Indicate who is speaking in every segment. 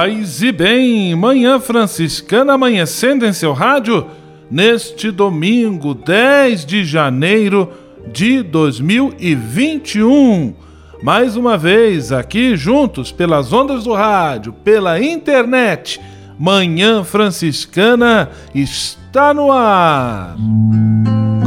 Speaker 1: Paz e bem, Manhã Franciscana amanhecendo em seu rádio neste domingo 10 de janeiro de 2021. Mais uma vez aqui juntos pelas ondas do rádio, pela internet. Manhã Franciscana está no ar.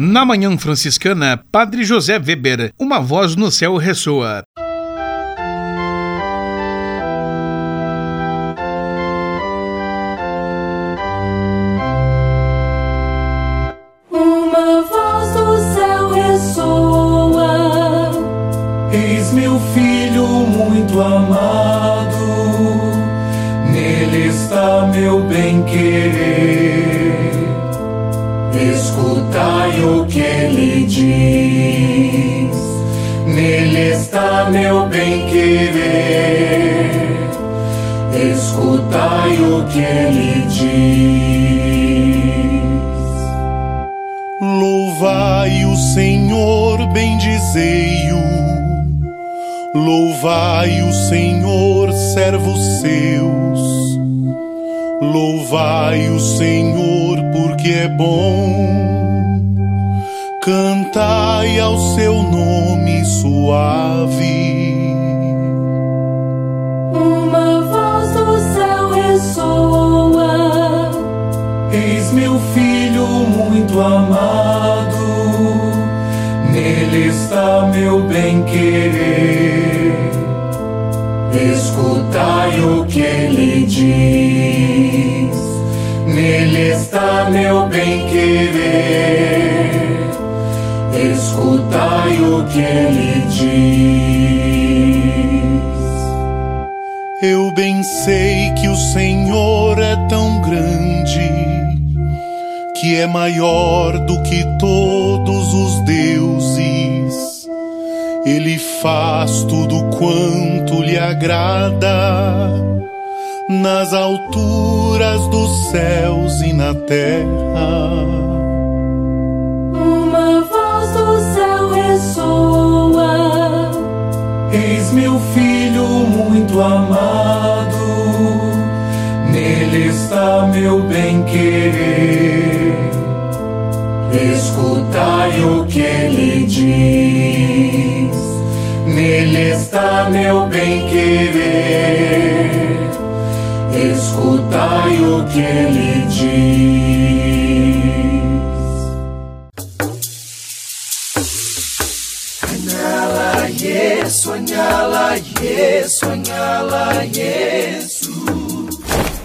Speaker 2: Na Manhã Franciscana, Padre José Weber, uma voz no céu ressoa.
Speaker 3: Que ele diz.
Speaker 4: Louvai o Senhor, bendizei-o. Louvai o Senhor, servos seus. Louvai o Senhor, porque é bom. Cantai ao seu nome suave.
Speaker 3: Muito amado, nele está meu bem-querer. Escutai o que ele diz, nele está meu bem-querer. Escutai o que ele diz.
Speaker 4: Eu bem sei que o Senhor é tão que é maior do que todos os deuses. Ele faz tudo quanto lhe agrada, nas alturas dos céus e na terra.
Speaker 5: Uma voz do céu ressoa.
Speaker 3: Eis meu filho muito amado, nele está meu bem-querer. Escutai o que ele diz, nele está meu bem-querer. Escutai o que ele diz.
Speaker 5: Canela
Speaker 3: yes, sonhá-la, yes, sonhá-la, yes.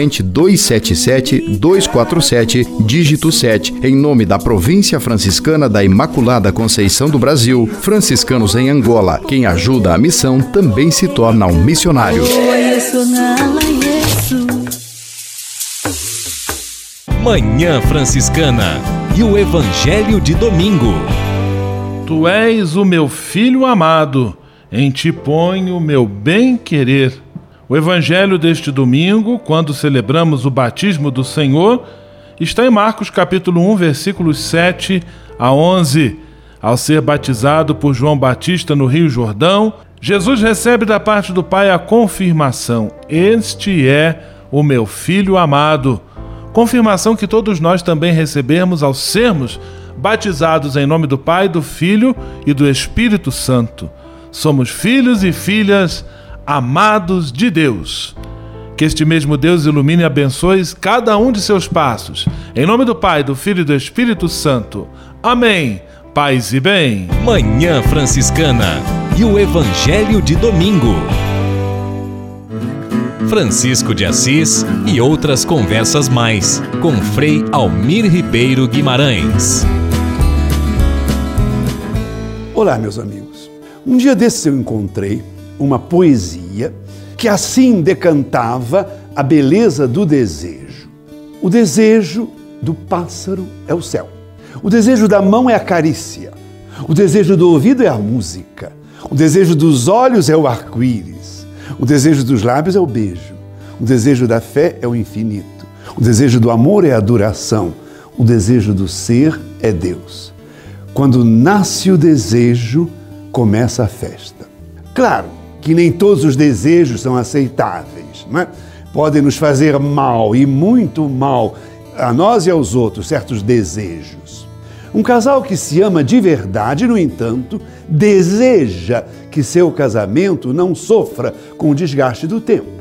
Speaker 6: corrente 277 247, dígito 7, em nome da Província Franciscana da Imaculada Conceição do Brasil, franciscanos em Angola. Quem ajuda a missão também se torna um missionário.
Speaker 7: Manhã Franciscana e o Evangelho de Domingo.
Speaker 1: Tu és o meu filho amado, em ti ponho o meu bem-querer. O evangelho deste domingo, quando celebramos o batismo do Senhor, está em Marcos capítulo 1, versículos 7 a 11. Ao ser batizado por João Batista no Rio Jordão, Jesus recebe da parte do Pai a confirmação: Este é o meu filho amado. Confirmação que todos nós também recebemos ao sermos batizados em nome do Pai, do Filho e do Espírito Santo. Somos filhos e filhas amados de Deus. Que este mesmo Deus ilumine e abençoe cada um de seus passos. Em nome do Pai, do Filho e do Espírito Santo. Amém. Paz e bem.
Speaker 7: Manhã Franciscana e o Evangelho de Domingo. Francisco de Assis e outras conversas mais com Frei Almir Ribeiro Guimarães.
Speaker 8: Olá, meus amigos. Um dia desses eu encontrei uma poesia que assim decantava a beleza do desejo. O desejo do pássaro é o céu. O desejo da mão é a carícia. O desejo do ouvido é a música. O desejo dos olhos é o arco-íris. O desejo dos lábios é o beijo. O desejo da fé é o infinito. O desejo do amor é a duração. O desejo do ser é Deus. Quando nasce o desejo, começa a festa. Claro, que nem todos os desejos são aceitáveis. Não é? Podem nos fazer mal e muito mal a nós e aos outros certos desejos. Um casal que se ama de verdade, no entanto, deseja que seu casamento não sofra com o desgaste do tempo.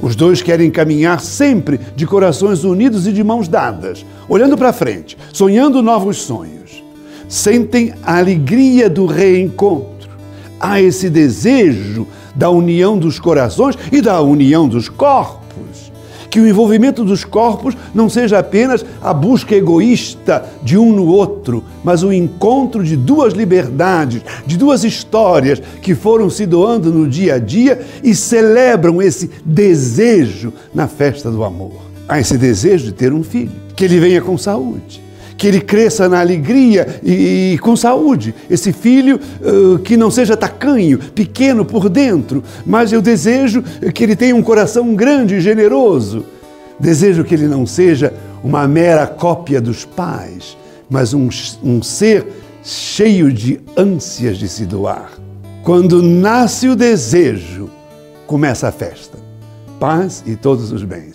Speaker 8: Os dois querem caminhar sempre de corações unidos e de mãos dadas, olhando para frente, sonhando novos sonhos. Sentem a alegria do reencontro há esse desejo da união dos corações e da união dos corpos. Que o envolvimento dos corpos não seja apenas a busca egoísta de um no outro, mas o encontro de duas liberdades, de duas histórias que foram se doando no dia a dia e celebram esse desejo na festa do amor. Há esse desejo de ter um filho, que ele venha com saúde que ele cresça na alegria e, e com saúde. Esse filho uh, que não seja tacanho, pequeno por dentro, mas eu desejo que ele tenha um coração grande e generoso. Desejo que ele não seja uma mera cópia dos pais, mas um, um ser cheio de ânsias de se doar. Quando nasce o desejo, começa a festa. Paz e todos os bens.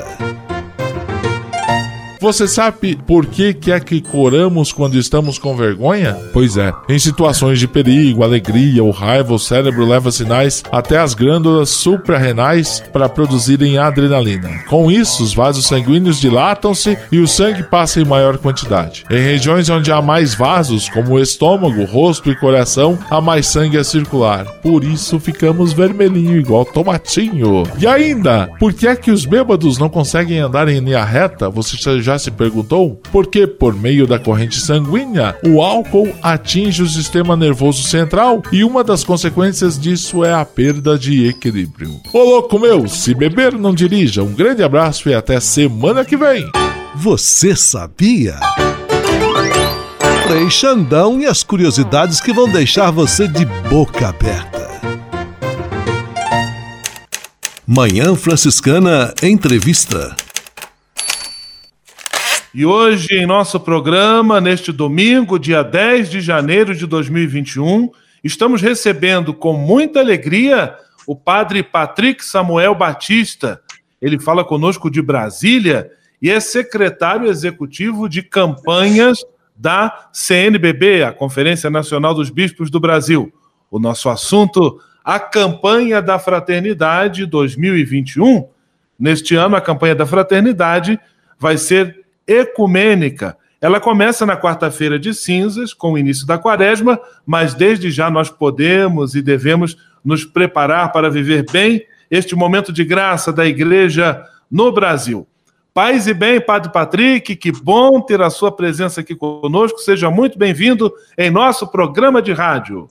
Speaker 9: Você sabe por que, que é que coramos quando estamos com vergonha? Pois é, em situações de perigo, alegria ou raiva, o cérebro leva sinais até as glândulas suprarrenais para produzirem adrenalina. Com isso, os vasos sanguíneos dilatam-se e o sangue passa em maior quantidade. Em regiões onde há mais vasos, como o estômago, rosto e coração, há mais sangue a circular. Por isso ficamos vermelhinho igual tomatinho. E ainda, por que é que os bêbados não conseguem andar em linha reta? Você já já se perguntou? Porque, por meio da corrente sanguínea, o álcool atinge o sistema nervoso central e uma das consequências disso é a perda de equilíbrio. Ô louco meu, se beber, não dirija. Um grande abraço e até semana que vem.
Speaker 10: Você sabia? Frei Xandão e as curiosidades que vão deixar você de boca aberta. Manhã Franciscana Entrevista.
Speaker 1: E hoje, em nosso programa, neste domingo, dia 10 de janeiro de 2021, estamos recebendo com muita alegria o padre Patrick Samuel Batista. Ele fala conosco de Brasília e é secretário executivo de campanhas da CNBB, a Conferência Nacional dos Bispos do Brasil. O nosso assunto, a campanha da fraternidade 2021. Neste ano, a campanha da fraternidade vai ser ecumênica. Ela começa na quarta-feira de cinzas, com o início da quaresma, mas desde já nós podemos e devemos nos preparar para viver bem este momento de graça da igreja no Brasil. Paz e bem, Padre Patrick, que bom ter a sua presença aqui conosco. Seja muito bem-vindo em nosso programa de rádio.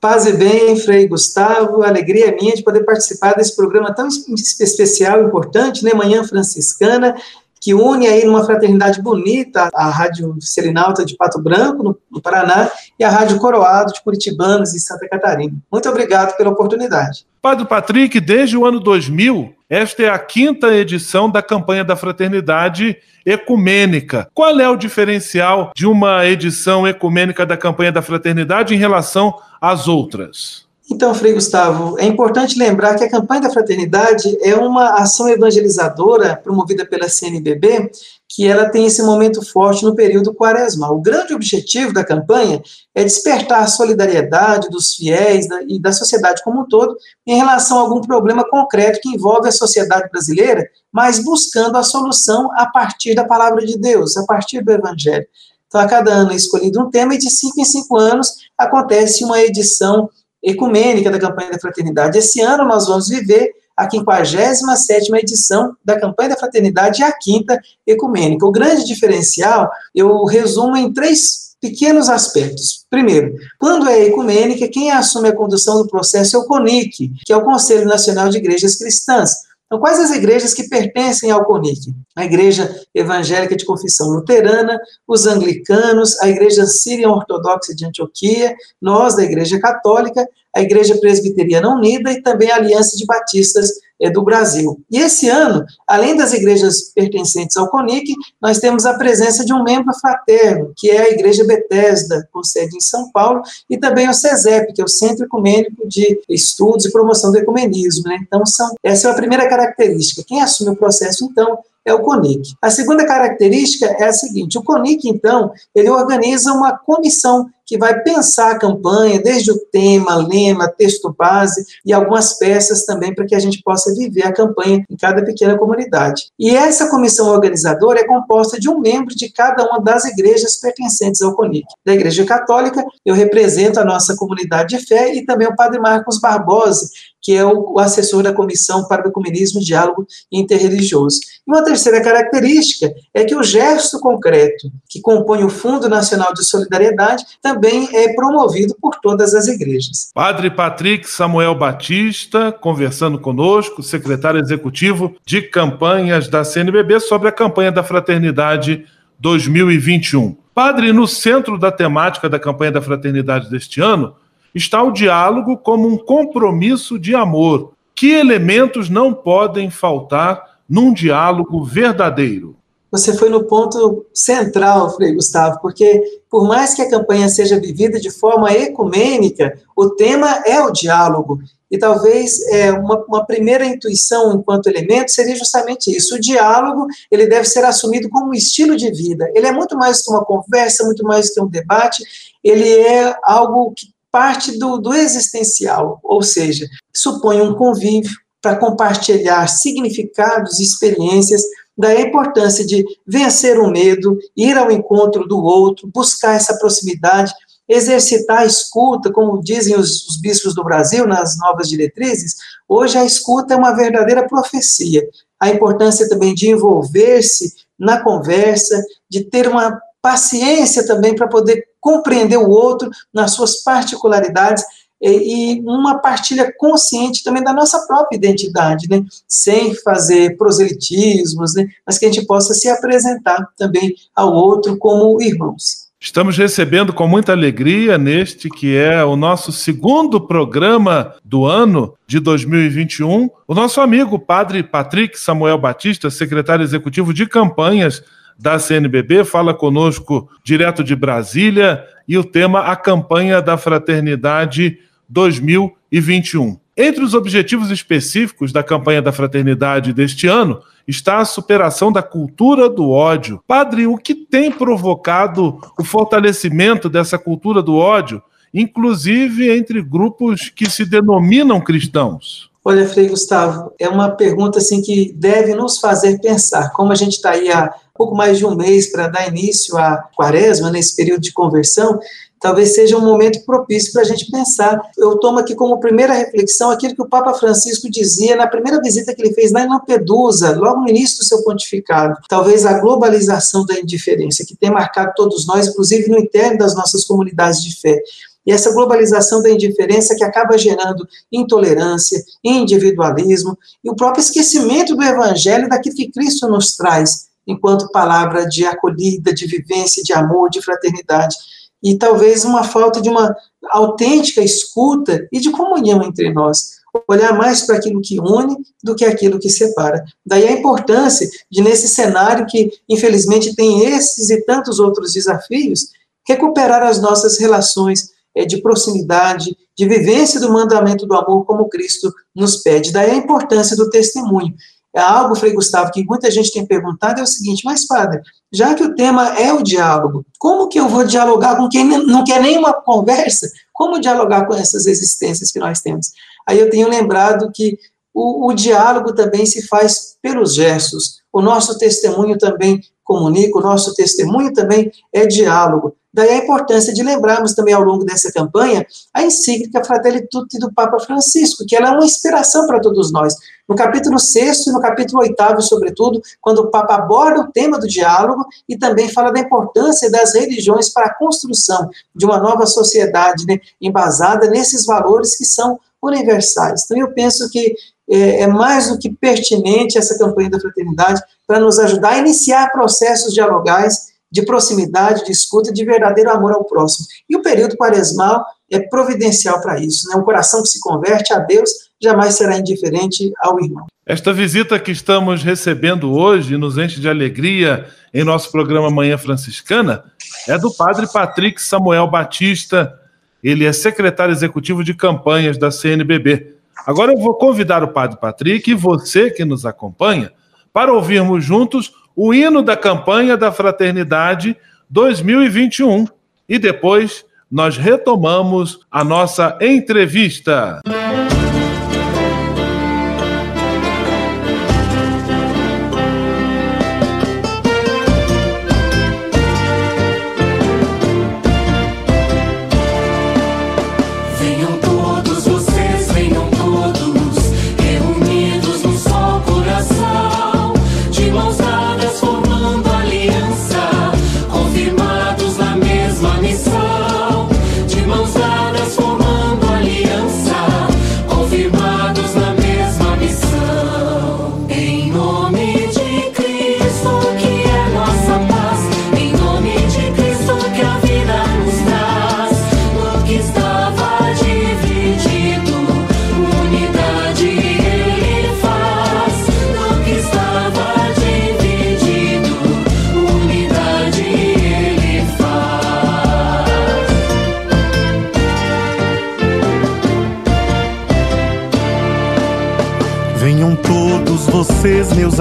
Speaker 11: Paz e bem, Frei Gustavo, alegria minha de poder participar desse programa tão especial, importante, né, Manhã Franciscana, que une aí numa fraternidade bonita a Rádio Selinalta de Pato Branco, no, no, Paraná, e a Rádio Coroado de Curitibanos, em Santa Catarina. Muito obrigado pela oportunidade.
Speaker 1: Padre Patrick, desde o ano 2000, esta é a quinta edição da campanha da fraternidade ecumênica. Qual é o diferencial de uma edição ecumênica da campanha da fraternidade em relação às outras?
Speaker 11: Então, Frei Gustavo, é importante lembrar que a campanha da fraternidade é uma ação evangelizadora promovida pela CNBB, que ela tem esse momento forte no período quaresmal. O grande objetivo da campanha é despertar a solidariedade dos fiéis e da sociedade como um todo em relação a algum problema concreto que envolve a sociedade brasileira, mas buscando a solução a partir da palavra de Deus, a partir do evangelho. Então, a cada ano é escolhido um tema e de cinco em cinco anos acontece uma edição ecumênica da campanha da fraternidade. Esse ano nós vamos viver a 57ª edição da campanha da fraternidade e a quinta ecumênica. O grande diferencial, eu resumo em três pequenos aspectos. Primeiro, quando é ecumênica, quem assume a condução do processo é o CONIC, que é o Conselho Nacional de Igrejas Cristãs. Então, quais as igrejas que pertencem ao CONIC? A Igreja Evangélica de Confissão Luterana, os anglicanos, a Igreja Síria Ortodoxa de Antioquia, nós da Igreja Católica, a Igreja Presbiteriana Unida e também a Aliança de Batistas é, do Brasil. E esse ano, além das igrejas pertencentes ao CONIC, nós temos a presença de um membro fraterno, que é a Igreja Betesda, com sede em São Paulo, e também o CESEP, que é o Centro Ecumênico de Estudos e Promoção do Ecumenismo. Né? Então, são, essa é a primeira característica. Quem assume o processo, então, é o CONIC. A segunda característica é a seguinte: o CONIC, então, ele organiza uma comissão que vai pensar a campanha, desde o tema, lema, texto base e algumas peças também para que a gente possa viver a campanha em cada pequena comunidade. E essa comissão organizadora é composta de um membro de cada uma das igrejas pertencentes ao CONIC. Da Igreja Católica, eu represento a nossa comunidade de fé e também o Padre Marcos Barbosa, que é o, assessor da Comissão para o Ecumenismo e Diálogo Interreligioso. E uma terceira característica é que o gesto concreto que compõe o Fundo Nacional de Solidariedade também é promovido por todas as igrejas.
Speaker 1: Padre Patrick Samuel Batista, conversando conosco, secretário executivo de campanhas da CNBB, sobre a campanha da Fraternidade 2021. Padre, no centro da temática da campanha da Fraternidade deste ano, está o diálogo como um compromisso de amor. Que elementos não podem faltar num diálogo verdadeiro?
Speaker 11: Você foi no ponto central, Frei Gustavo, porque por mais que a campanha seja vivida de forma ecumênica, o tema é o diálogo. E talvez é, uma, uma, primeira intuição enquanto elemento seria justamente isso. O diálogo ele deve ser assumido como um estilo de vida. Ele é muito mais que uma conversa, muito mais que um debate. Ele é algo que parte do, do existencial, ou seja, supõe um convívio para compartilhar significados e experiências da importância de vencer o medo, ir ao encontro do outro, buscar essa proximidade, exercitar a escuta, como dizem os, os, bispos do Brasil nas novas diretrizes, hoje a escuta é uma verdadeira profecia. A importância também de envolver-se na conversa, de ter uma paciência também para poder compreender o outro nas suas particularidades e, uma partilha consciente também da nossa própria identidade, né? sem fazer proselitismos, né? mas que a gente possa se apresentar também ao outro como irmãos.
Speaker 1: Estamos recebendo com muita alegria neste que é o nosso segundo programa do ano de 2021, o nosso amigo Padre Patrick Samuel Batista, secretário executivo de campanhas da CNBB, fala conosco direto de Brasília e o tema a campanha da fraternidade 2021. Entre os objetivos específicos da campanha da fraternidade deste ano está a superação da cultura do ódio. Padre, o que tem provocado o fortalecimento dessa cultura do ódio, inclusive entre grupos que se denominam cristãos?
Speaker 11: Olha, Frei Gustavo, é uma pergunta assim que deve nos fazer pensar. Como a gente está aí há pouco mais de um mês para dar início à quaresma, nesse período de conversão, talvez seja um momento propício para a gente pensar. Eu tomo aqui como primeira reflexão aquilo que o Papa Francisco dizia na primeira visita que ele fez lá em Lampedusa, logo no início do seu pontificado. Talvez a globalização da indiferença, que tem marcado todos nós, inclusive no interno das nossas comunidades de fé. E essa globalização da indiferença que acaba gerando intolerância, individualismo e o próprio esquecimento do evangelho daquilo que Cristo nos traz enquanto palavra de acolhida, de vivência, de amor, de fraternidade e talvez uma falta de uma autêntica escuta e de comunhão entre nós. Olhar mais para aquilo que une do que aquilo que separa. Daí a importância de, nesse cenário que, infelizmente, tem esses e tantos outros desafios, recuperar as nossas relações é, de proximidade, de vivência do mandamento do amor como Cristo nos pede. Daí a importância do testemunho. É algo, Frei Gustavo, que muita gente tem perguntado, é o seguinte, mas padre, já que o tema é o diálogo, como que eu vou dialogar com quem não quer nenhuma conversa? Como dialogar com essas existências que nós temos? Aí eu tenho lembrado que o, o diálogo também se faz pelos gestos, o nosso testemunho também comunica, o nosso testemunho também é diálogo. Daí a importância de lembrarmos também ao longo dessa campanha a encíclica Fratelli Tutti do Papa Francisco, que ela é uma inspiração para todos nós. No capítulo 6 e no capítulo 8, sobretudo, quando o Papa aborda o tema do diálogo e também fala da importância das religiões para a construção de uma nova sociedade né, embasada nesses valores que são universais. Então, eu penso que é, é mais do que pertinente essa campanha da fraternidade para nos ajudar a iniciar processos dialogais de proximidade, de escuta, de verdadeiro amor ao próximo. E o período quaresmal é providencial para isso. Né? Um coração que se converte a Deus jamais será indiferente ao irmão.
Speaker 1: Esta visita que estamos recebendo hoje nos enche de alegria em nosso programa Manhã Franciscana é do padre Patrick Samuel Batista. Ele é secretário executivo de campanhas da CNBB. Agora eu vou convidar o padre Patrick e você que nos acompanha para ouvirmos juntos o hino da campanha da Fraternidade 2021. E depois nós retomamos a nossa entrevista.
Speaker 3: vocês,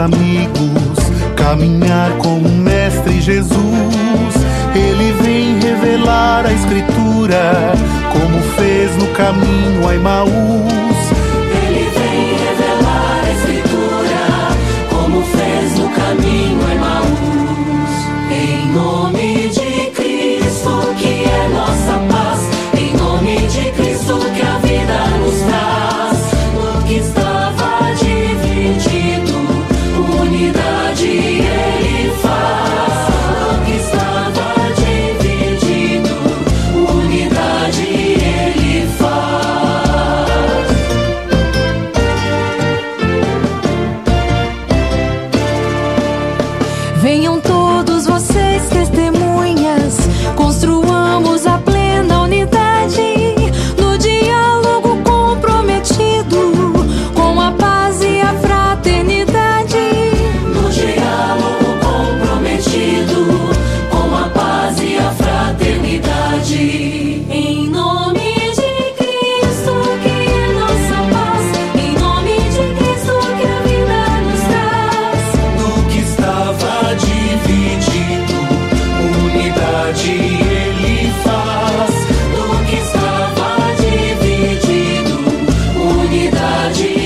Speaker 3: amigos, caminhar com o Mestre Jesus. Ele vem revelar a Escritura, como fez no caminho a Emaús.
Speaker 12: unidade.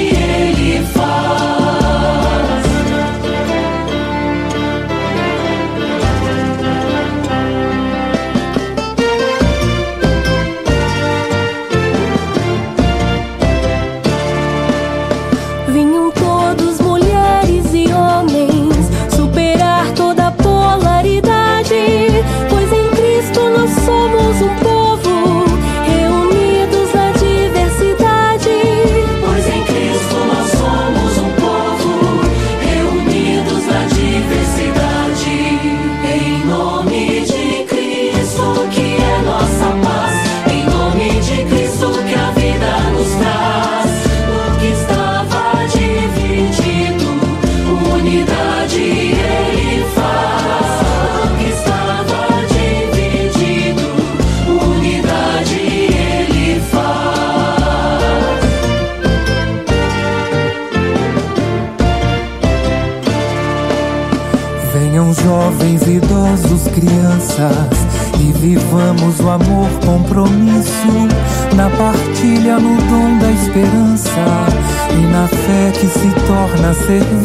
Speaker 3: Torna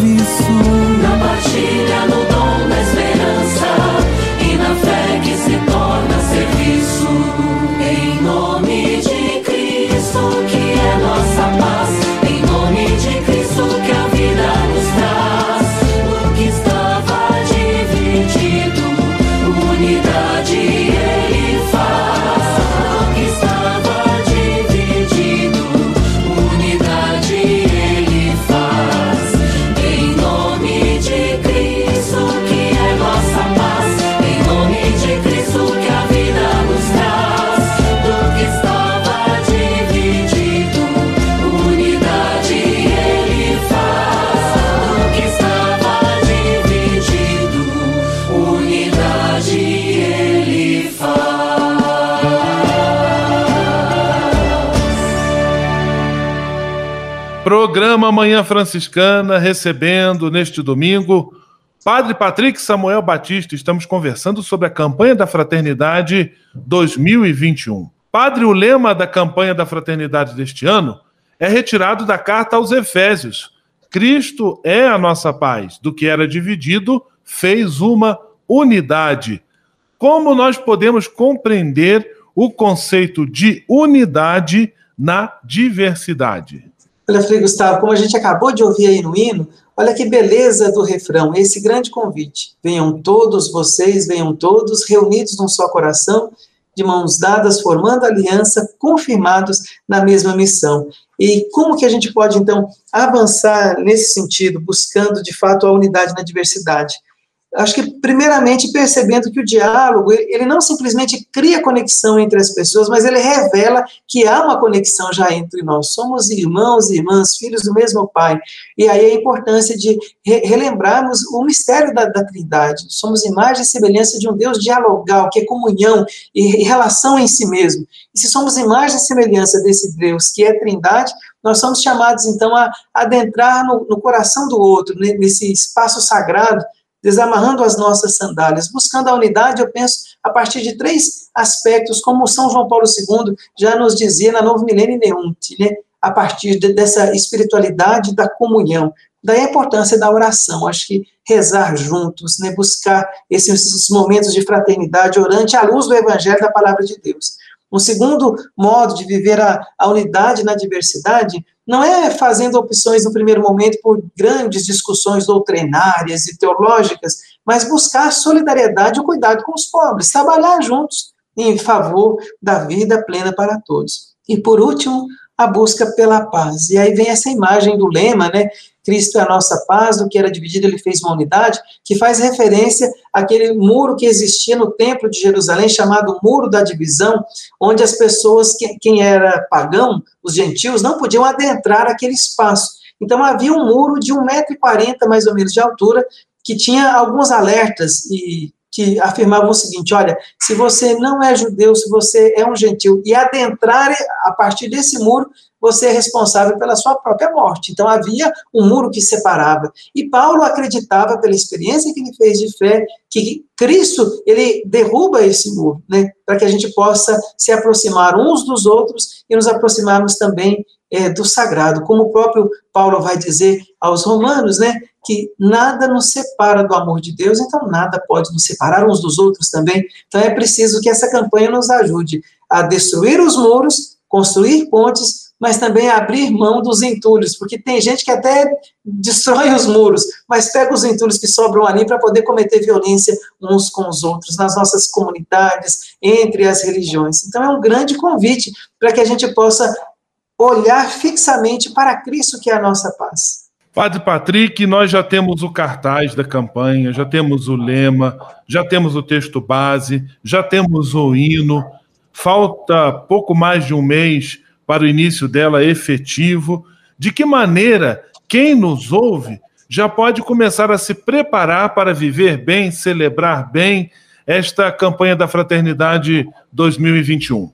Speaker 1: Programa Manhã Franciscana, recebendo neste domingo Padre Patrick Samuel Batista. Estamos conversando sobre a campanha da Fraternidade 2021. Padre, o lema da campanha da Fraternidade deste ano é retirado da carta aos Efésios. Cristo é a nossa paz. Do que era dividido, fez uma unidade. Como nós podemos compreender o conceito de unidade na diversidade?
Speaker 11: Olha, Frei Gustavo, como a gente acabou de ouvir aí no hino, olha que beleza do refrão, esse grande convite. Venham todos vocês, venham todos, reunidos num só coração, de mãos dadas, formando aliança, confirmados na mesma missão. E como que a gente pode, então, avançar nesse sentido, buscando, de fato, a unidade na diversidade? Acho que, primeiramente, percebendo que o diálogo, ele não simplesmente cria conexão entre as pessoas, mas ele revela que há uma conexão já entre nós. Somos irmãos e irmãs, filhos do mesmo Pai. E aí a importância de re- relembrarmos o mistério da, da Trindade. Somos imagem e semelhança de um Deus dialogal, que é comunhão e, relação em si mesmo. E se somos imagem e semelhança desse Deus que é Trindade, nós somos chamados, então, a adentrar no, no coração do outro, ne- nesse espaço sagrado, desamarrando as nossas sandálias, buscando a unidade, eu penso, a partir de três aspectos, como São João Paulo II já nos dizia na Novo Milênio Neunte, né? a partir de- dessa espiritualidade da comunhão. Daí a importância da oração, acho que rezar juntos, né? buscar esses, esses momentos de fraternidade orante à luz do Evangelho da Palavra de Deus. Um segundo modo de viver a, a unidade na diversidade não é fazendo opções no primeiro momento por grandes discussões doutrinárias e teológicas, mas buscar solidariedade e cuidado com os pobres, trabalhar juntos em favor da vida plena para todos. E por último, a busca pela paz. E aí vem essa imagem do lema, né? Cristo é a nossa paz, do que era dividido ele fez uma unidade, que faz referência àquele muro que existia no templo de Jerusalém, chamado Muro da Divisão, onde as pessoas, que- quem era pagão, os gentios, não podiam adentrar aquele espaço. Então havia um muro de 1,40m mais ou menos de altura, que tinha alguns alertas e que afirmavam o seguinte: olha, se você não é judeu, se você é um gentil e adentrar a partir desse muro, você é responsável pela sua própria morte. Então havia um muro que separava. E Paulo acreditava, pela experiência que ele fez de fé, que Cristo ele derruba esse muro, né, para que a gente possa se aproximar uns dos outros e nos aproximarmos também é, do sagrado, como o próprio Paulo vai dizer aos romanos, né, que nada nos separa do amor de Deus, então nada pode nos separar uns dos outros também. Então é preciso que essa campanha nos ajude a destruir os muros, construir pontes, mas também abrir mão dos entulhos, porque tem gente que até destrói os muros, mas pega os entulhos que sobram ali para poder cometer violência uns com os outros, nas nossas comunidades, entre as religiões. Então é um grande convite para que a gente possa olhar fixamente para Cristo, que é a nossa paz.
Speaker 1: Padre Patrick, nós já temos o cartaz da campanha, já temos o lema, já temos o texto base, já temos o hino. Falta pouco mais de um mês para o início dela efetivo. De que maneira quem nos ouve já pode começar a se preparar para viver bem, celebrar bem esta campanha da Fraternidade 2021?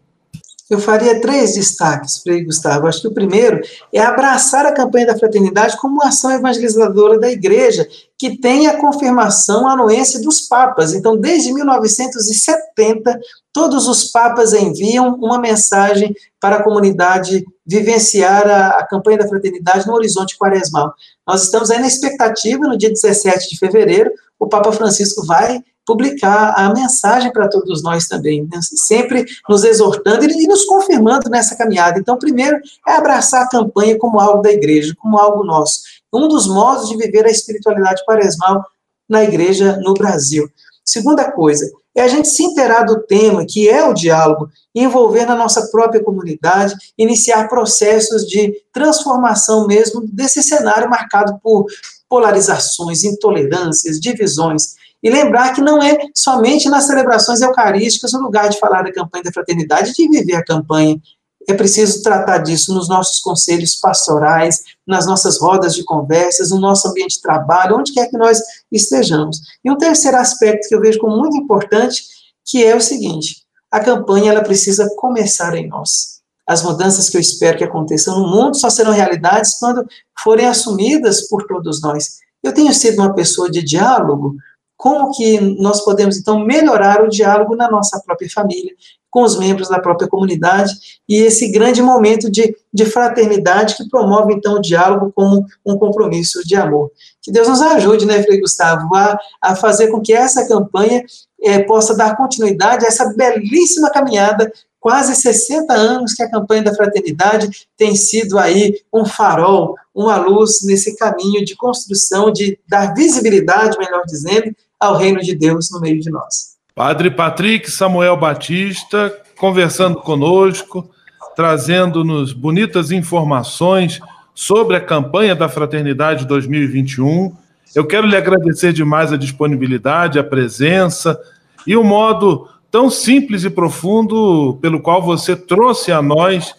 Speaker 11: Eu faria três destaques, Frei Gustavo. Acho que o primeiro é abraçar a campanha da fraternidade como uma ação evangelizadora da igreja, que tem a confirmação anuência dos papas. Então, desde 1970, todos os papas enviam uma mensagem para a comunidade vivenciar a, a campanha da fraternidade no horizonte quaresmal. Nós estamos aí na expectativa, no dia 17 de fevereiro, o Papa Francisco vai publicar a mensagem para todos nós também, né? sempre nos exortando e nos confirmando nessa caminhada. Então, primeiro é abraçar a campanha como algo da igreja, como algo nosso. Um dos modos de viver a espiritualidade quaresmal na igreja no Brasil. Segunda coisa, é a gente se inteirar do tema, que é o diálogo, envolver na nossa própria comunidade, iniciar processos de transformação mesmo desse cenário marcado por polarizações, intolerâncias, divisões. E lembrar que não é somente nas celebrações eucarísticas o lugar de falar da campanha da fraternidade, de viver a campanha. É preciso tratar disso nos nossos conselhos pastorais, nas nossas rodas de conversas, no nosso ambiente de trabalho, onde quer que nós estejamos. E um terceiro aspecto que eu vejo como muito importante, que é o seguinte: a campanha ela precisa começar em nós. As mudanças que eu espero que aconteçam no mundo só serão realidades quando forem assumidas por todos nós. Eu tenho sido uma pessoa de diálogo, como que nós podemos, então, melhorar o diálogo na nossa própria família, com os membros da própria comunidade, e esse grande momento de, de fraternidade que promove, então, o diálogo como um compromisso de amor. Que Deus nos ajude, né, Frei Gustavo, a, a fazer com que essa campanha é, possa dar continuidade a essa belíssima caminhada quase 60 anos que a campanha da fraternidade tem sido aí um farol, uma luz nesse caminho de construção, de dar visibilidade, melhor dizendo, ao reino de Deus no meio de nós.
Speaker 1: Padre Patrick Samuel Batista conversando conosco, trazendo-nos bonitas informações sobre a campanha da Fraternidade 2021. Eu quero lhe agradecer demais a disponibilidade, a presença e o modo tão simples e profundo pelo qual você trouxe a nós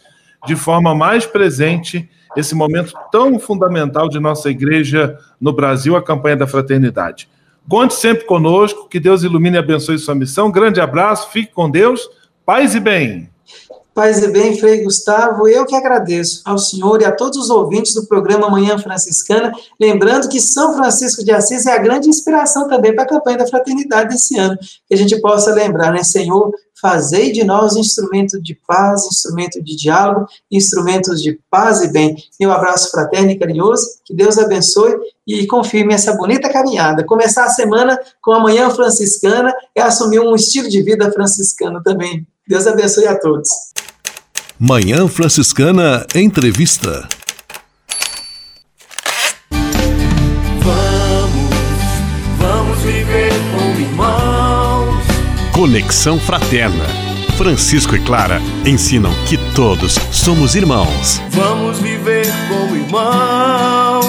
Speaker 1: de forma mais presente esse momento tão fundamental de nossa igreja no Brasil, a campanha da fraternidade. Conte sempre conosco, que Deus ilumine e abençoe sua missão. Grande abraço, fique com Deus, paz e bem.
Speaker 11: Paz e bem, Frei Gustavo, eu que agradeço ao senhor e a todos os ouvintes do programa Manhã Franciscana, lembrando que São Francisco de Assis é a grande inspiração também para a campanha da fraternidade desse ano, que a gente possa lembrar, né, Senhor, fazei de nós instrumento de paz, instrumento de diálogo, instrumentos de paz e bem. Meu abraço fraterno e carinhoso, que Deus abençoe e confirme essa bonita caminhada. Começar a semana com a Manhã Franciscana é assumir um estilo de vida franciscano também. Deus abençoe a todos.
Speaker 10: Manhã Franciscana Entrevista.
Speaker 13: Conexão Fraterna. Francisco e Clara ensinam que todos somos irmãos.
Speaker 3: Vamos viver como irmãos.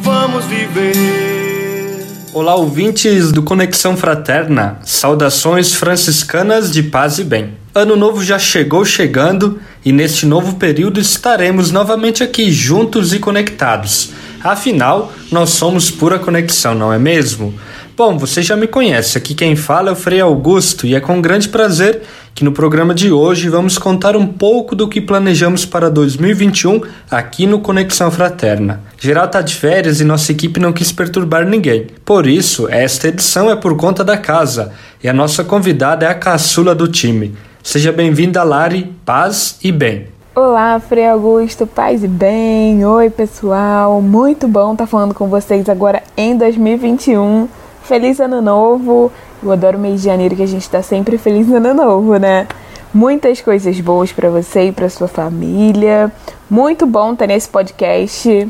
Speaker 3: Vamos viver.
Speaker 14: Olá, ouvintes do Conexão Fraterna. Saudações franciscanas de paz e bem. Ano novo já chegou chegando e neste novo período estaremos novamente aqui juntos e conectados. Afinal, nós somos pura conexão, não é mesmo? Bom, você já me conhece, aqui quem fala é o Frei Augusto e é com grande prazer que no programa de hoje vamos contar um pouco do que planejamos para 2021 aqui no Conexão Fraterna. Geral tá de férias e nossa equipe não quis perturbar ninguém. Por isso, esta edição é por conta da casa e a nossa convidada é a caçula do time. Seja bem-vinda, Lari, paz e bem.
Speaker 15: Olá, Frei Augusto, paz e bem. Oi, pessoal. Muito bom estar falando com vocês agora em 2021. Feliz ano novo. Eu adoro o mês de janeiro que a gente está sempre feliz no ano novo, né? Muitas coisas boas para você e para sua família. Muito bom ter nesse podcast.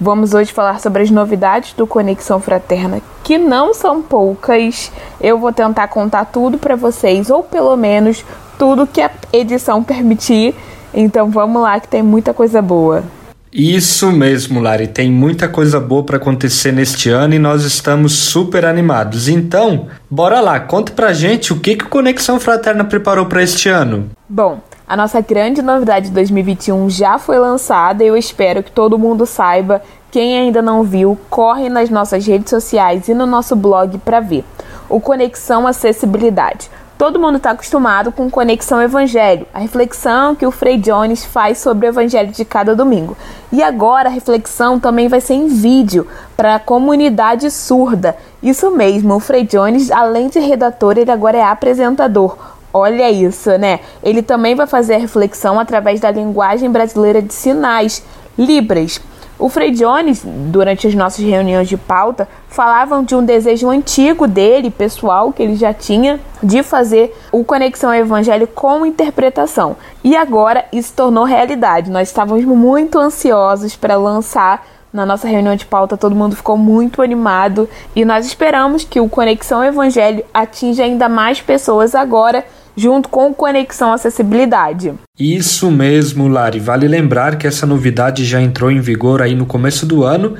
Speaker 15: Vamos hoje falar sobre as novidades do Conexão Fraterna, que não são poucas. Eu vou tentar contar tudo para vocês, ou pelo menos tudo que a edição permitir. Então vamos lá que tem muita coisa boa.
Speaker 14: Isso mesmo, Lari. Tem muita coisa boa para acontecer neste ano e nós estamos super animados. Então, bora lá, conta pra gente o que, que o Conexão Fraterna preparou para este ano.
Speaker 15: Bom, a nossa grande novidade de 2021 já foi lançada e eu espero que todo mundo saiba. Quem ainda não viu, corre nas nossas redes sociais e no nosso blog para ver. O Conexão Acessibilidade Todo mundo está acostumado com Conexão Evangelho, a reflexão que o Frei Jones faz sobre o Evangelho de cada domingo. E agora a reflexão também vai ser em vídeo para a comunidade surda. Isso mesmo, o Frei Jones, além de redator, ele agora é apresentador. Olha isso, né? Ele também vai fazer a reflexão através da linguagem brasileira de sinais, Libras. O Frei Jones, durante as nossas reuniões de pauta, falavam de um desejo antigo dele, pessoal, que ele já tinha, de fazer o Conexão Evangelho com interpretação. E agora isso tornou realidade. Nós estávamos muito ansiosos para lançar na nossa reunião de pauta, todo mundo ficou muito animado e nós esperamos que o Conexão Evangelho atinja ainda mais pessoas agora junto com Conexão Acessibilidade.
Speaker 14: Isso mesmo, Lari. Vale lembrar que essa novidade já entrou em vigor aí no começo do ano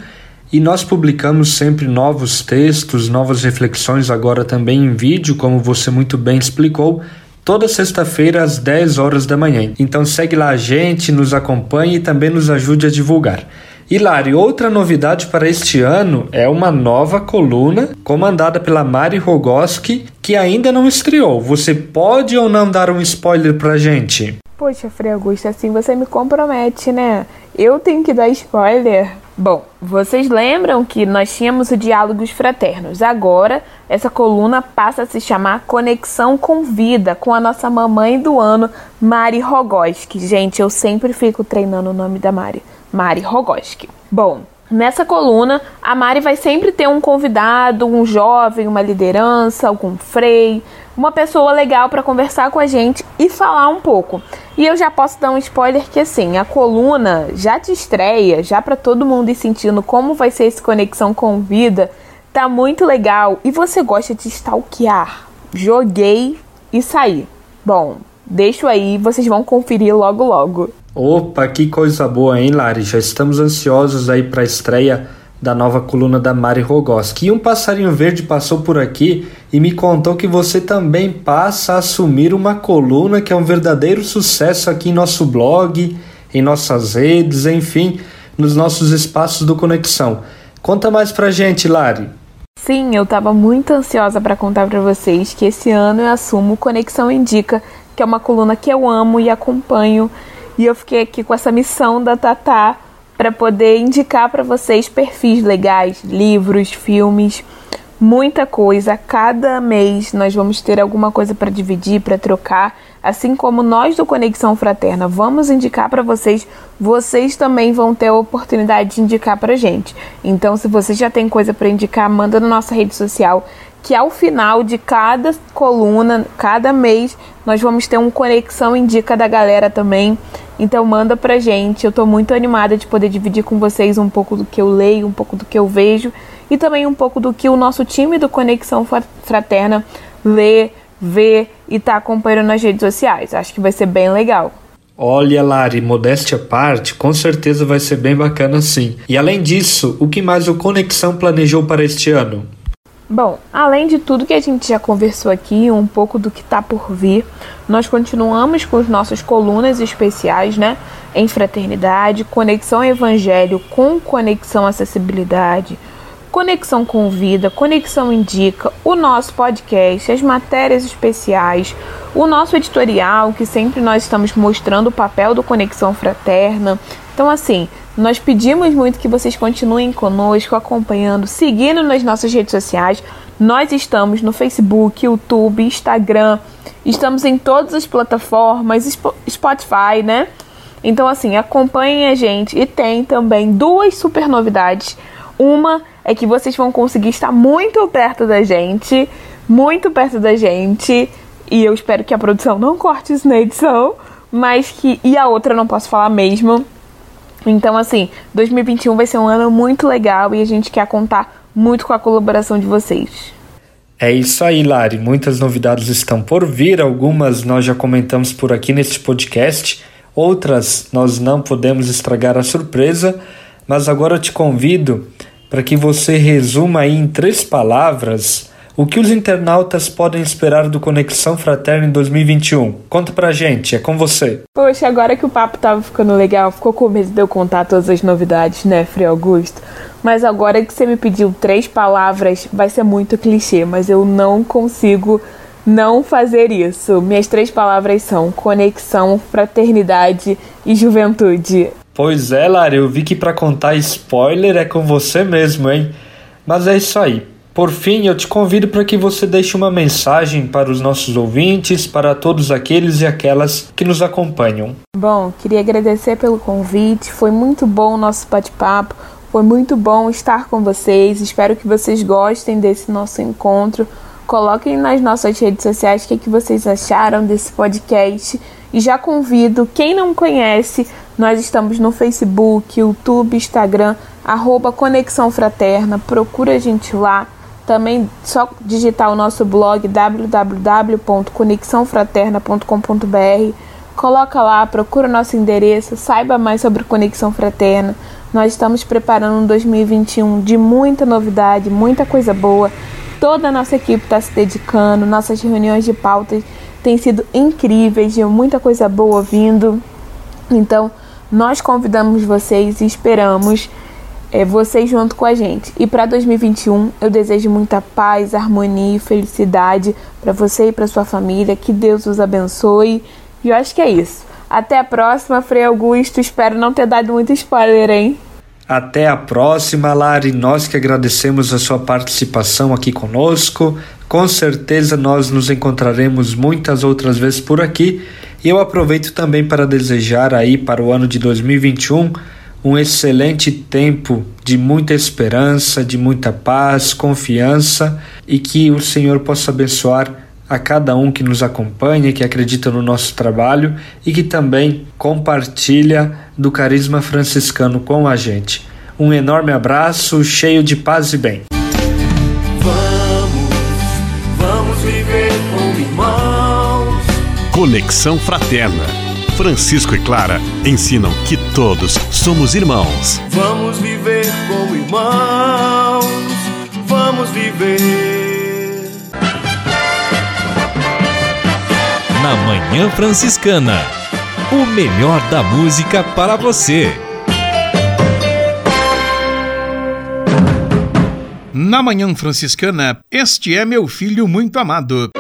Speaker 14: e nós publicamos sempre novos textos, novas reflexões, agora também em vídeo, como você muito bem explicou, toda sexta-feira às 10 horas da manhã. Então segue lá a gente, nos acompanhe e também nos ajude a divulgar. Hilari, outra novidade para este ano é uma nova coluna comandada pela Mari Rogoski, que ainda não estreou. Você pode ou não dar um spoiler pra gente?
Speaker 15: Poxa, Frei Augusto, assim você me compromete, né? Eu tenho que dar spoiler. Bom, vocês lembram que nós tínhamos o Diálogos Fraternos. Agora, essa coluna passa a se chamar Conexão com Vida, com a nossa mamãe do ano, Mari Rogoski. Gente, eu sempre fico treinando o nome da Mari. Mari Rogoski. Bom, nessa coluna, a Mari vai sempre ter um convidado, um jovem, uma liderança, algum frei, uma pessoa legal para conversar com a gente e falar um pouco. E eu já posso dar um spoiler que assim, a coluna já te estreia, já para todo mundo ir sentindo como vai ser essa conexão com vida, tá muito legal e você gosta de stalkear. Joguei e saí. Bom, deixo aí, vocês vão conferir logo logo.
Speaker 14: Opa, que coisa boa, hein, Lari? Já estamos ansiosos aí para a estreia da nova coluna da Mari Rogoski. E um passarinho verde passou por aqui e me contou que você também passa a assumir uma coluna que é um verdadeiro sucesso aqui em nosso blog, em nossas redes, enfim, nos nossos espaços do Conexão. Conta mais pra gente, Lari.
Speaker 15: Sim, eu estava muito ansiosa para contar para vocês que esse ano eu assumo Conexão Indica, que é uma coluna que eu amo e acompanho e eu fiquei aqui com essa missão da Tatá para poder indicar para vocês perfis legais, livros, filmes, muita coisa. Cada mês nós vamos ter alguma coisa para dividir, para trocar, assim como nós do Conexão Fraterna vamos indicar para vocês, vocês também vão ter a oportunidade de indicar para gente. Então, se você já tem coisa para indicar, manda na nossa rede social que ao final de cada coluna, cada mês, nós vamos ter um conexão indica da galera também. Então manda pra gente. Eu tô muito animada de poder dividir com vocês um pouco do que eu leio, um pouco do que eu vejo e também um pouco do que o nosso time do Conexão Fraterna lê, vê e tá acompanhando nas redes sociais. Acho que vai ser bem legal.
Speaker 14: Olha, Lari, modéstia à parte, com certeza vai ser bem bacana sim. E além disso, o que mais o Conexão planejou para este ano?
Speaker 15: Bom, além de tudo que a gente já conversou aqui, um pouco do que está por vir, nós continuamos com as nossas colunas especiais, né? Em fraternidade, conexão evangelho com conexão acessibilidade, conexão com vida, conexão indica, o nosso podcast, as matérias especiais, o nosso editorial, que sempre nós estamos mostrando o papel do Conexão Fraterna. Então, assim, nós pedimos muito que vocês continuem conosco, acompanhando, seguindo nas nossas redes sociais. Nós estamos no Facebook, YouTube, Instagram, estamos em todas as plataformas, Spotify, né? Então, assim, acompanhem a gente. E tem também duas super novidades. Uma é que vocês vão conseguir estar muito perto da gente, muito perto da gente. E eu espero que a produção não corte isso na edição. Mas que. E a outra eu não posso falar mesmo então, assim, 2021 vai ser um ano muito legal e a gente quer contar muito com a colaboração de vocês.
Speaker 14: É isso aí, Lari. Muitas novidades estão por vir, algumas nós já comentamos por aqui neste podcast, outras nós não podemos estragar a surpresa, mas agora eu te convido para que você resuma aí em três palavras o que os internautas podem esperar do Conexão Fraterna em 2021? Conta pra gente, é com você.
Speaker 15: Poxa, agora que o papo tava ficando legal, ficou com medo de eu contar todas as novidades, né, Frei Augusto? Mas agora que você me pediu três palavras, vai ser muito clichê, mas eu não consigo não fazer isso. Minhas três palavras são conexão, fraternidade e juventude.
Speaker 14: Pois é, Lara, eu vi que para contar spoiler é com você mesmo, hein? Mas é isso aí. Por fim, eu te convido para que você deixe uma mensagem para os nossos ouvintes, para todos aqueles e aquelas que nos acompanham.
Speaker 15: Bom, queria agradecer pelo convite. Foi muito bom o nosso bate-papo. Foi muito bom estar com vocês. Espero que vocês gostem desse nosso encontro. Coloquem nas nossas redes sociais o que, é que vocês acharam desse podcast. E já convido, quem não conhece, nós estamos no Facebook, YouTube, Instagram, arroba Conexão Fraterna. Procura a gente lá. Também só digitar o nosso blog www.conexãofraterna.com.br. Coloca lá, procura o nosso endereço, saiba mais sobre Conexão Fraterna. Nós estamos preparando um 2021 de muita novidade, muita coisa boa. Toda a nossa equipe está se dedicando, nossas reuniões de pautas têm sido incríveis, de muita coisa boa vindo. Então, nós convidamos vocês e esperamos é, vocês junto com a gente. E para 2021, eu desejo muita paz, harmonia e felicidade para você e para sua família. Que Deus os abençoe. E eu acho que é isso. Até a próxima, Frei Augusto. Espero não ter dado muito spoiler, hein?
Speaker 14: Até a próxima, Lari. Nós que agradecemos a sua participação aqui conosco. Com certeza nós nos encontraremos muitas outras vezes por aqui. E eu aproveito também para desejar aí para o ano de 2021 um excelente tempo de muita esperança, de muita paz, confiança e que o Senhor possa abençoar a cada um que nos acompanha, que acredita no nosso trabalho e que também compartilha do carisma franciscano com a gente. Um enorme abraço, cheio de paz e bem.
Speaker 3: Vamos, vamos viver como irmãos.
Speaker 13: Conexão Fraterna. Francisco e Clara ensinam que todos somos irmãos.
Speaker 3: Vamos viver como irmãos. Vamos viver.
Speaker 7: Na Manhã Franciscana. O melhor da música para você.
Speaker 2: Na Manhã Franciscana, este é meu filho muito amado.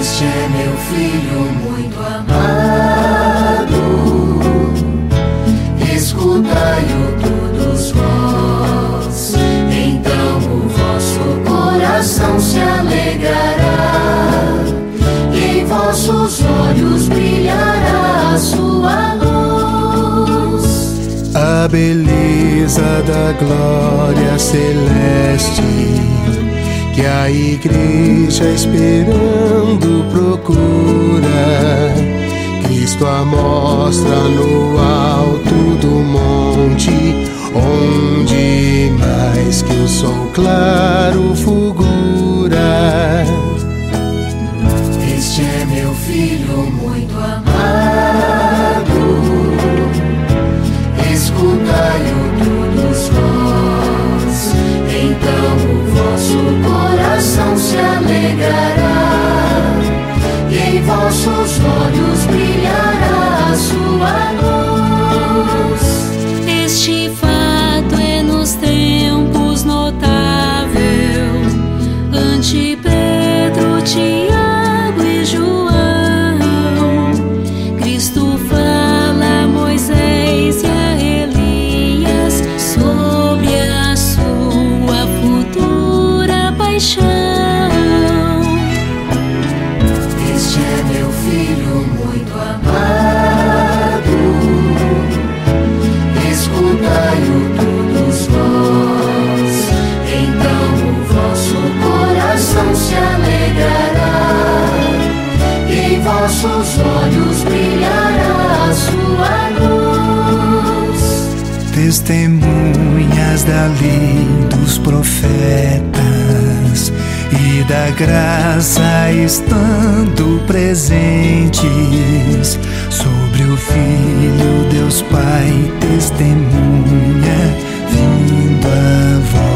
Speaker 3: Este é meu filho muito amado. Escutai-o todos vós. Então o vosso coração se alegrará. Em vossos olhos brilhará a sua luz.
Speaker 16: A beleza da glória celeste que a igreja esperando procura. Cristo a mostra no alto do monte, onde mais que o sol claro fulgura.
Speaker 3: Este é meu filho muito amado. Escutai-o todos vós. Então o vosso se nossos olhos brilhará a sua luz.
Speaker 16: Testemunhas da lei dos profetas e da graça estando presentes sobre o Filho Deus Pai
Speaker 17: testemunha vindo a
Speaker 3: vós.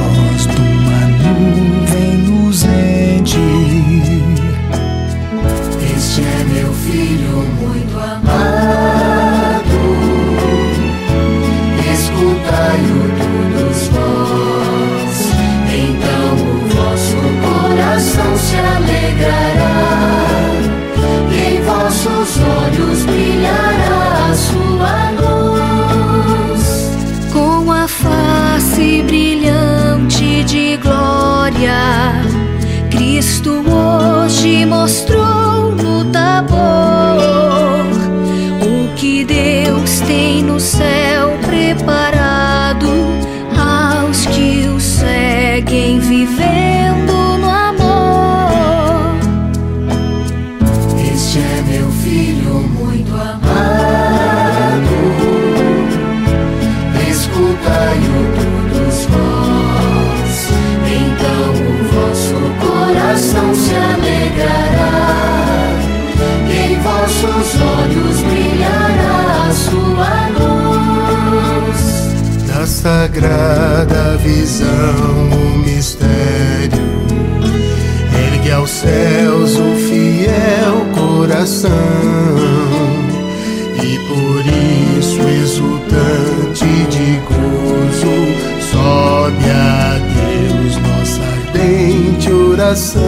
Speaker 3: Sagrada visão o mistério ergue aos céus o fiel coração e por isso exultante de gozo sobe a Deus nossa ardente oração.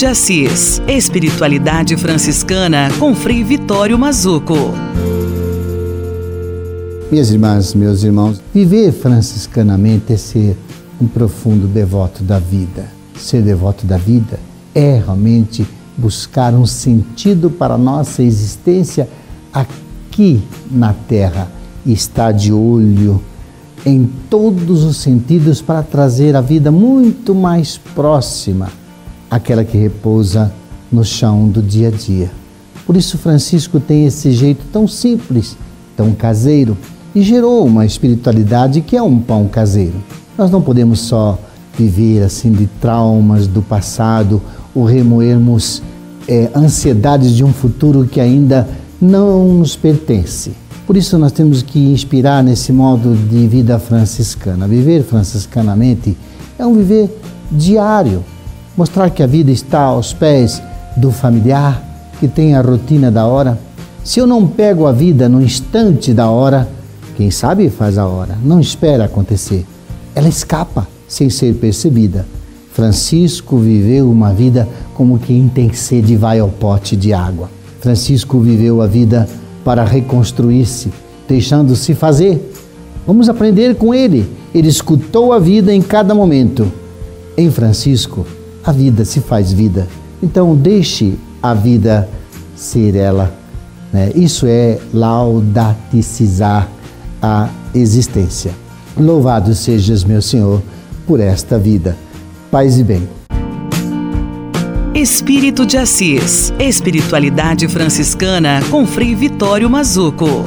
Speaker 18: De Assis. Espiritualidade franciscana com Frei Vitório Mazuco.
Speaker 19: Minhas irmãs, meus irmãos, viver franciscanamente é ser um profundo devoto da vida. Ser devoto da vida é realmente buscar um sentido para a nossa existência aqui na Terra e estar de olho em todos os sentidos para trazer a vida muito mais próxima àquela que repousa no chão do dia a dia. Por isso, Francisco tem esse jeito tão simples, tão caseiro e gerou uma espiritualidade que é um pão caseiro. Nós não podemos só viver assim de traumas do passado ou remoermos é, ansiedades de um futuro que ainda não nos pertence. Por isso nós temos que inspirar nesse modo de vida franciscana. Viver franciscanamente é um viver diário, mostrar que a vida está aos pés do familiar, que tem a rotina da hora. Se eu não pego a vida no instante da hora, quem sabe faz a hora, não espera acontecer. Ela escapa sem ser percebida. Francisco viveu uma vida como quem tem sede vai ao pote de água. Francisco viveu a vida para reconstruir-se, deixando-se fazer. Vamos aprender com ele. Ele escutou a vida em cada momento. Em Francisco, a vida se faz vida. Então, deixe a vida ser ela. Né? Isso é laudaticizar a existência. Louvado sejas, meu Senhor, por esta vida. Paz e bem.
Speaker 18: Espírito de Assis. Espiritualidade franciscana com Frei Vitório Mazuco.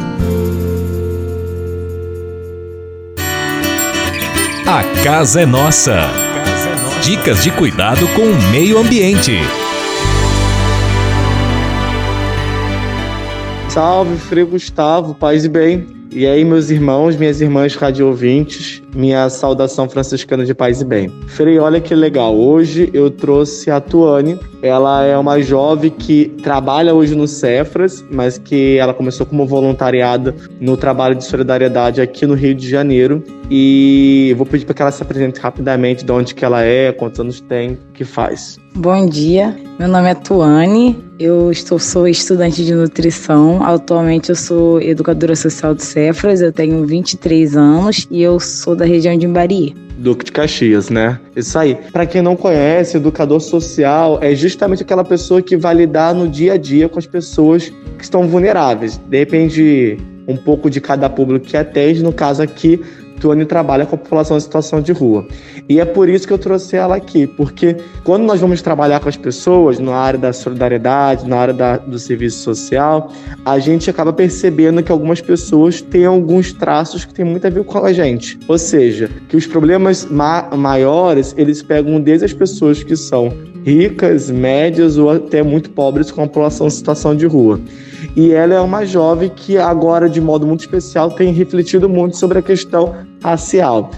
Speaker 7: A casa é nossa. Dicas de cuidado com o meio ambiente.
Speaker 20: Salve, Frei Gustavo, paz e bem. E aí, meus irmãos, minhas irmãs radio ouvintes, minha saudação franciscana de paz e bem. Frei, olha que legal. Hoje eu trouxe a Tuane. Ela é uma jovem que trabalha hoje no Cefras, mas que ela começou como voluntariada no trabalho de solidariedade aqui no Rio de Janeiro. E vou pedir para que ela se apresente rapidamente de onde que ela é, quantos anos tem, o que faz.
Speaker 21: Bom dia, meu nome é Tuane, eu estou, sou estudante de nutrição, atualmente eu sou educadora social de Cefras, eu tenho 23 anos e eu sou da região de Imbari.
Speaker 20: Duque de Caxias, né? Isso aí. Para quem não conhece, educador social é justamente aquela pessoa que vai lidar no dia a dia com as pessoas que estão vulneráveis. Depende um pouco de cada público que atende, no caso aqui, Tuane trabalha com a população em situação de rua. E é por isso que eu trouxe ela aqui, porque quando nós vamos trabalhar com as pessoas na área da solidariedade, na área da, do serviço social, a gente acaba percebendo que algumas pessoas têm alguns traços que têm muito a ver com a gente. Ou seja, que os problemas ma maiores, eles pegam desde as pessoas que são ricas, médias ou até muito pobres com a população em situação de rua. E ela é uma jovem que agora, de modo muito especial, tem refletido muito sobre a questão racial.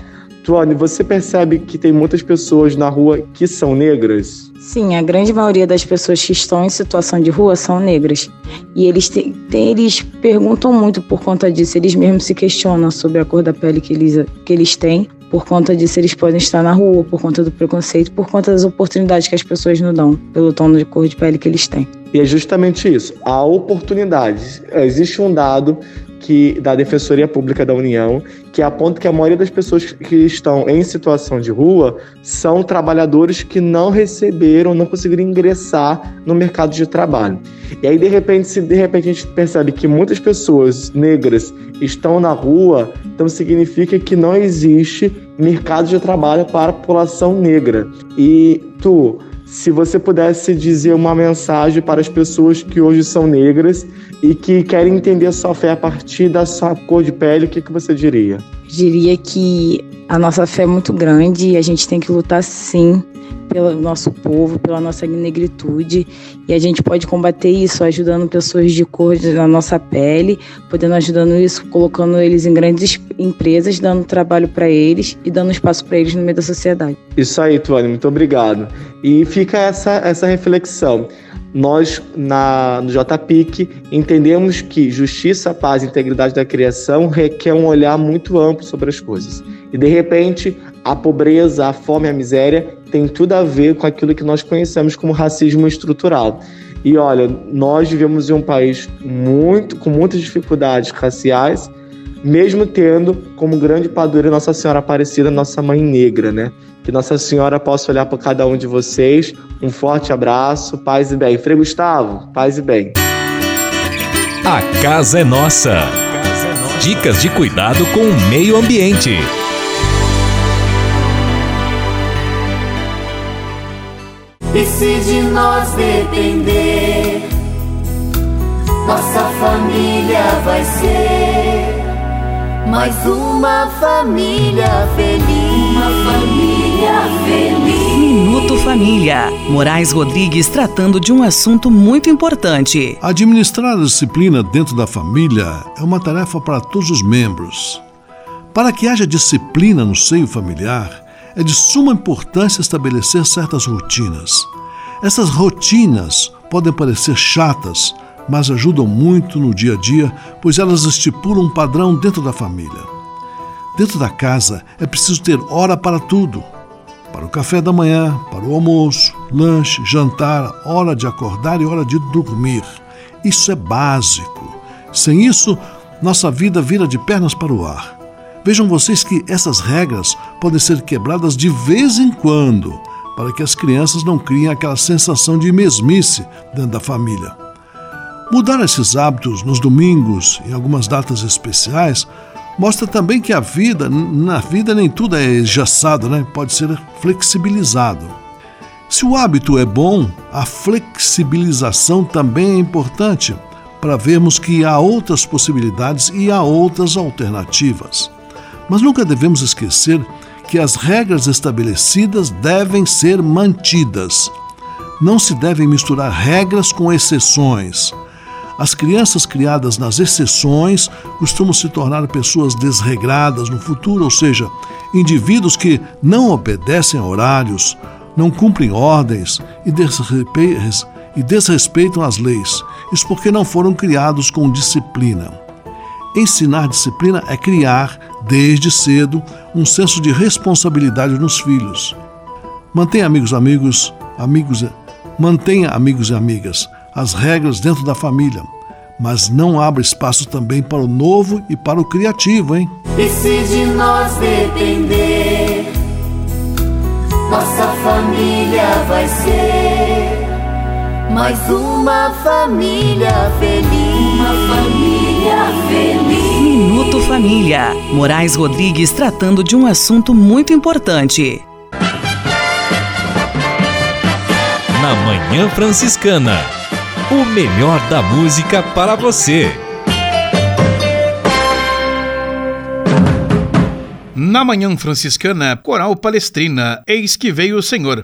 Speaker 20: Tuane, você percebe que tem muitas pessoas na rua que são negras?
Speaker 21: Sim, a grande maioria das pessoas que estão em situação de rua são negras. E eles, te, eles perguntam muito por conta disso, eles mesmos se questionam sobre a cor da pele que eles, que eles têm. Por conta disso, eles podem estar na rua, por conta do preconceito, por conta das oportunidades que as pessoas não dão, pelo tom de cor de pele que eles têm.
Speaker 20: E é justamente isso, a oportunidade. Existe um dado que da Defensoria Pública da União, que aponta que a maioria das pessoas que estão em situação de rua são trabalhadores que não receberam, não conseguiram ingressar no mercado de trabalho. E aí, de repente, se de repente a gente percebe que muitas pessoas negras estão na rua, então significa que não existe mercado de trabalho para a população negra. E tu, se você pudesse dizer uma mensagem para as pessoas que hoje são negras e que querem entender sua fé a partir da sua cor de pele, o que, que você diria?
Speaker 21: Diria que a nossa fé é muito grande e a gente tem que lutar sim pelo nosso povo, pela nossa negritude. E a gente pode combater isso ajudando pessoas de cor na nossa pele, podendo ajudando isso, colocando eles em grandes empresas, dando trabalho para eles e dando espaço para eles no meio da sociedade.
Speaker 20: Isso aí, Tuane, muito obrigado. E fica essa, essa reflexão nós, na, no JPIC, entendemos que justiça, paz e integridade da criação requer um olhar muito amplo sobre as coisas. E, de repente, a pobreza, a fome, a miséria tem tudo a ver com aquilo que nós conhecemos como racismo estrutural. E olha, nós vivemos em um país muito com muitas dificuldades raciais, mesmo tendo como grande padroeira Nossa Senhora Aparecida, nossa mãe negra, né? Que Nossa Senhora possa olhar para cada um de vocês. Um forte abraço, paz e bem. Frei Gustavo, paz e bem.
Speaker 7: A casa é nossa. Dicas de cuidado com o meio ambiente.
Speaker 3: E se de nós depender, nossa família vai ser mais uma família feliz. Uma família feliz.
Speaker 18: Minuto Família. Moraes Rodrigues tratando de um assunto muito importante.
Speaker 10: Administrar a disciplina dentro da família é uma tarefa para todos os membros. Para que haja disciplina no seio familiar, é de suma importância estabelecer certas rotinas. Essas rotinas podem parecer chatas, mas ajudam muito no dia a dia, pois elas estipulam um padrão dentro da família. Dentro da casa é preciso ter hora para tudo: para o café da manhã, para o almoço, lanche, jantar, hora de acordar e hora de dormir. Isso é básico. Sem isso, nossa vida vira de pernas para o ar. Vejam vocês que essas regras podem ser quebradas de vez em quando, para que as crianças não criem aquela sensação de mesmice dentro da família. Mudar esses hábitos nos domingos, em algumas datas especiais, mostra também que a vida, na vida nem tudo é engessado, né? pode ser flexibilizado. Se o hábito é bom, a flexibilização também é importante para vermos que há outras possibilidades e há outras alternativas. Mas nunca devemos esquecer que as regras estabelecidas devem ser mantidas. Não se devem misturar regras com exceções. As crianças criadas nas exceções costumam se tornar pessoas desregradas no futuro, ou seja, indivíduos que não obedecem a horários, não cumprem ordens e, desrespeitam as leis. Isso porque não foram criados com disciplina. Ensinar disciplina é criar, desde cedo, um senso de responsabilidade nos filhos. Mantenha amigos, amigos, amigos, mantenha amigos e amigas as regras dentro da família, mas não abra espaço também para o novo e para o criativo, hein?
Speaker 3: E se de nós depender, nossa família vai ser mais uma família feliz.
Speaker 18: Minuto Família. Moraes Rodrigues tratando de um assunto muito importante.
Speaker 7: Na Manhã Franciscana. O melhor da música para você.
Speaker 2: Na Manhã Franciscana, Coral Palestrina, Eis que veio o Senhor.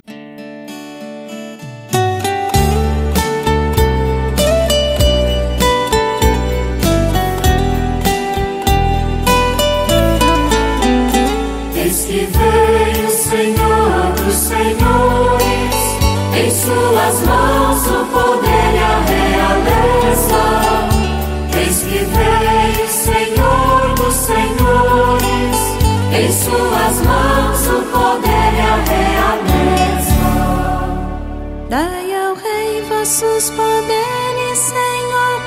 Speaker 5: Vossos poderes, Senhor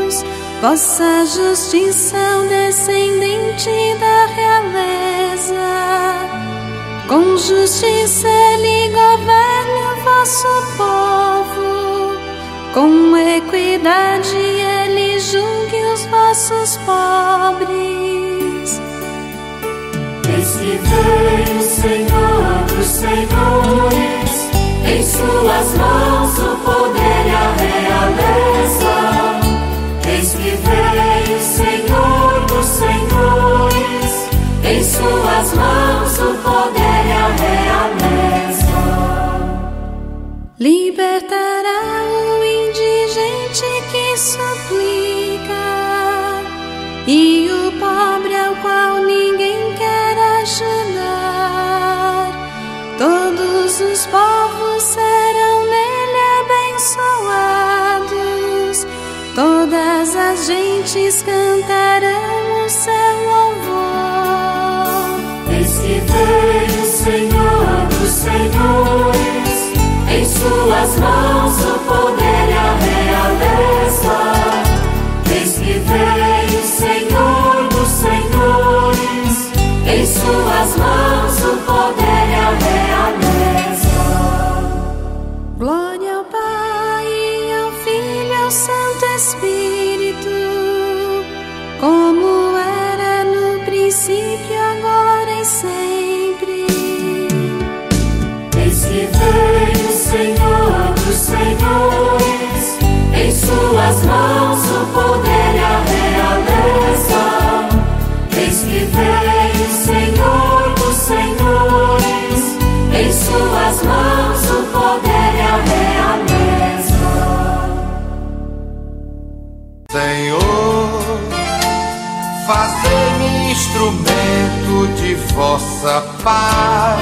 Speaker 5: Deus, vossa justiça ao descendente da realeza. Com justiça ele governe o vosso povo, com equidade ele julgue os vossos pobres.
Speaker 3: O Senhor dos Senhores, em suas mãos o poder e a realeza. Eis que veio o Senhor dos Senhores, em suas mãos o poder e a realeza.
Speaker 5: Libertará o indigente que suplica e o pobre ao qual ninguém quer ajudar. Os povos serão nele abençoados, todas as gentes cantarão o seu louvor.
Speaker 3: Eis que veio o Senhor dos Senhores, em suas mãos
Speaker 22: vossa paz.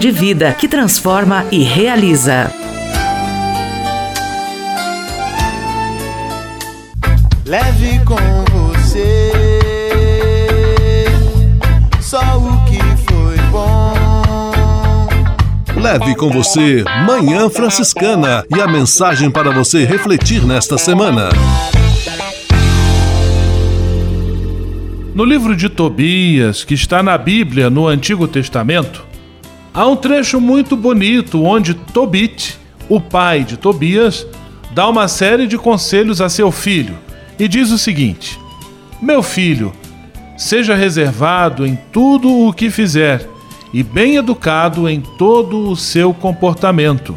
Speaker 18: de vida que transforma e realiza.
Speaker 16: Leve com você só o que foi bom.
Speaker 10: Leve com você Manhã Franciscana e a mensagem para você refletir nesta semana.
Speaker 1: No livro de Tobias, que está na Bíblia no Antigo Testamento, há um trecho muito bonito onde Tobit, o pai de Tobias, dá uma série de conselhos a seu filho e diz o seguinte: Meu filho, seja reservado em tudo o que fizer e bem educado em todo o seu comportamento.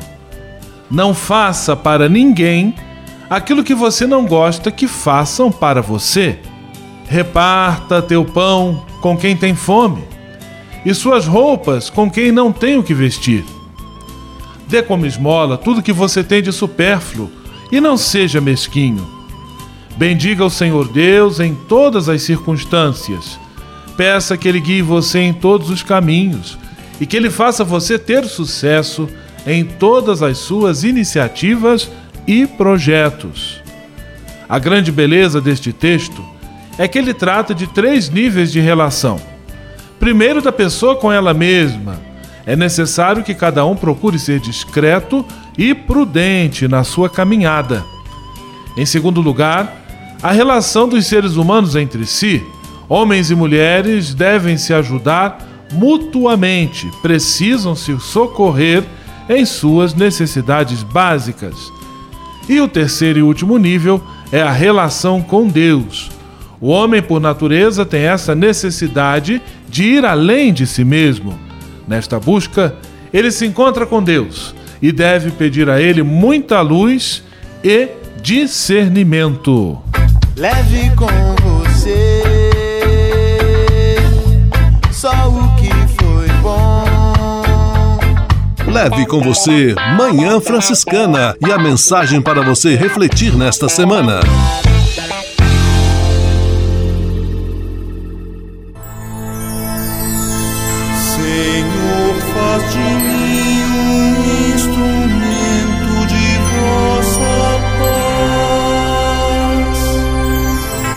Speaker 1: Não faça para ninguém aquilo que você não gosta que façam para você. Reparta teu pão com quem tem fome e suas roupas com quem não tem o que vestir. Dê como esmola tudo que você tem de supérfluo e não seja mesquinho. Bendiga o Senhor Deus em todas as circunstâncias. Peça que Ele guie você em todos os caminhos e que Ele faça você ter sucesso em todas as suas iniciativas e projetos. A grande beleza deste texto é que ele trata de três níveis de relação. Primeiro, da pessoa com ela mesma. É necessário que cada um procure ser discreto e prudente na sua caminhada. Em segundo lugar, a relação dos seres humanos entre si. Homens e mulheres devem se ajudar mutuamente, precisam se socorrer em suas necessidades básicas. E o terceiro e último nível é a relação com Deus. O homem, por natureza, tem essa necessidade de ir além de si mesmo. Nesta busca, ele se encontra com Deus e deve pedir a Ele muita luz e discernimento.
Speaker 23: Leve com você só o que foi bom.
Speaker 10: Leve com você Manhã Franciscana e a mensagem para você refletir nesta semana.